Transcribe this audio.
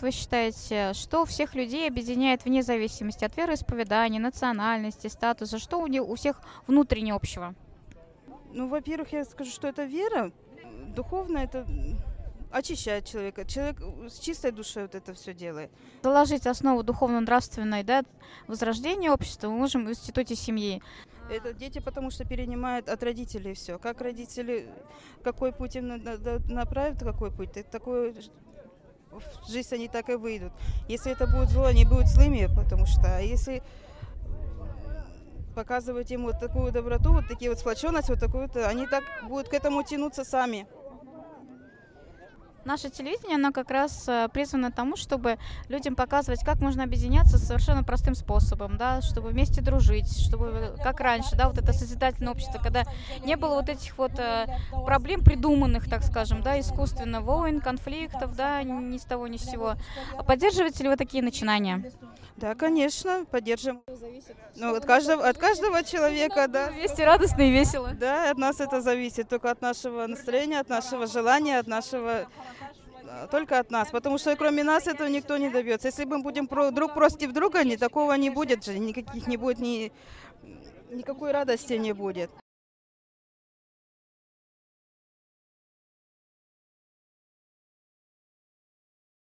вот вы считаете, что всех людей объединяет вне зависимости от вероисповедания, национальности, статуса? Что у, них, у всех внутренне общего? Ну, во-первых, я скажу, что это вера. Духовно это очищает человека. Человек с чистой душой вот это все делает. Заложить основу духовно-нравственной да, возрождения общества мы можем в институте семьи. Это дети, потому что перенимают от родителей все. Как родители, какой путь им направят, какой путь, такой в жизнь они так и выйдут. Если это будет зло, они будут злыми, потому что а если показывать им вот такую доброту, вот такие вот сплоченность, вот такую-то, они так будут к этому тянуться сами. Наше телевидение, оно как раз э, призвано тому, чтобы людям показывать, как можно объединяться совершенно простым способом, да, чтобы вместе дружить, чтобы, как раньше, да, вот это созидательное общество, когда не было вот этих вот э, проблем придуманных, так скажем, да, искусственно, войн, конфликтов, да, ни с того, ни с сего. А поддерживаете ли вы такие начинания? Да, конечно, поддержим. Ну, от каждого, от каждого человека, да. Вместе радостно и весело. Да, от нас это зависит, только от нашего настроения, от нашего желания, от нашего только от нас, потому что кроме нас этого никто не добьется. Если мы будем друг против друга, ни такого не будет же, никаких не будет, ни, никакой радости не будет.